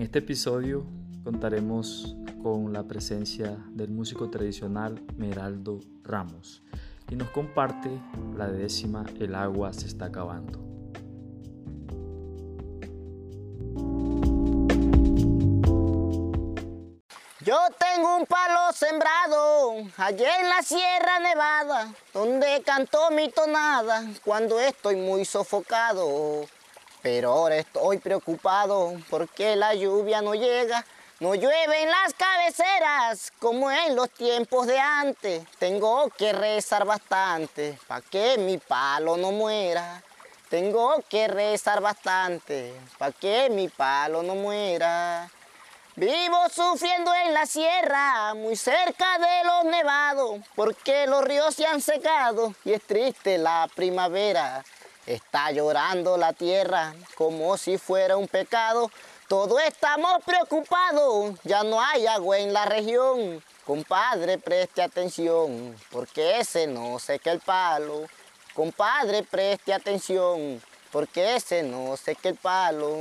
este episodio contaremos con la presencia del músico tradicional Meraldo Ramos y nos comparte la décima El agua se está acabando. Yo tengo un palo sembrado allá en la Sierra Nevada, donde canto mi tonada cuando estoy muy sofocado. Pero ahora estoy preocupado porque la lluvia no llega, no llueve en las cabeceras como en los tiempos de antes. Tengo que rezar bastante para que mi palo no muera. Tengo que rezar bastante para que mi palo no muera. Vivo sufriendo en la sierra, muy cerca de los nevados, porque los ríos se han secado y es triste la primavera. Está llorando la tierra como si fuera un pecado. Todos estamos preocupados, ya no hay agua en la región. Compadre, preste atención, porque ese no seca el palo. Compadre, preste atención, porque ese no seca el palo.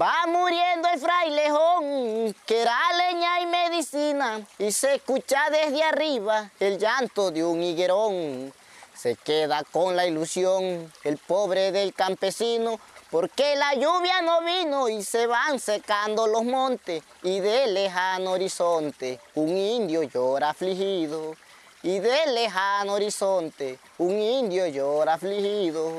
Va muriendo el frailejón, que era leña y medicina, y se escucha desde arriba el llanto de un higuerón. Se queda con la ilusión el pobre del campesino, porque la lluvia no vino y se van secando los montes, y del lejano horizonte un indio llora afligido, y del lejano horizonte un indio llora afligido.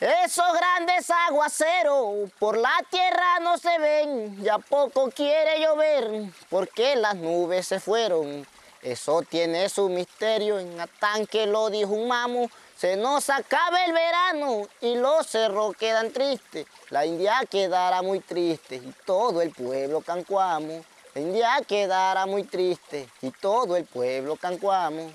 Esos grandes aguaceros por la tierra no se ven, ya poco quiere llover porque las nubes se fueron. Eso tiene su misterio, en tan que lo mamo, se nos acaba el verano y los cerros quedan tristes. La India quedará muy triste y todo el pueblo cancuamo. La India quedará muy triste y todo el pueblo cancuamo.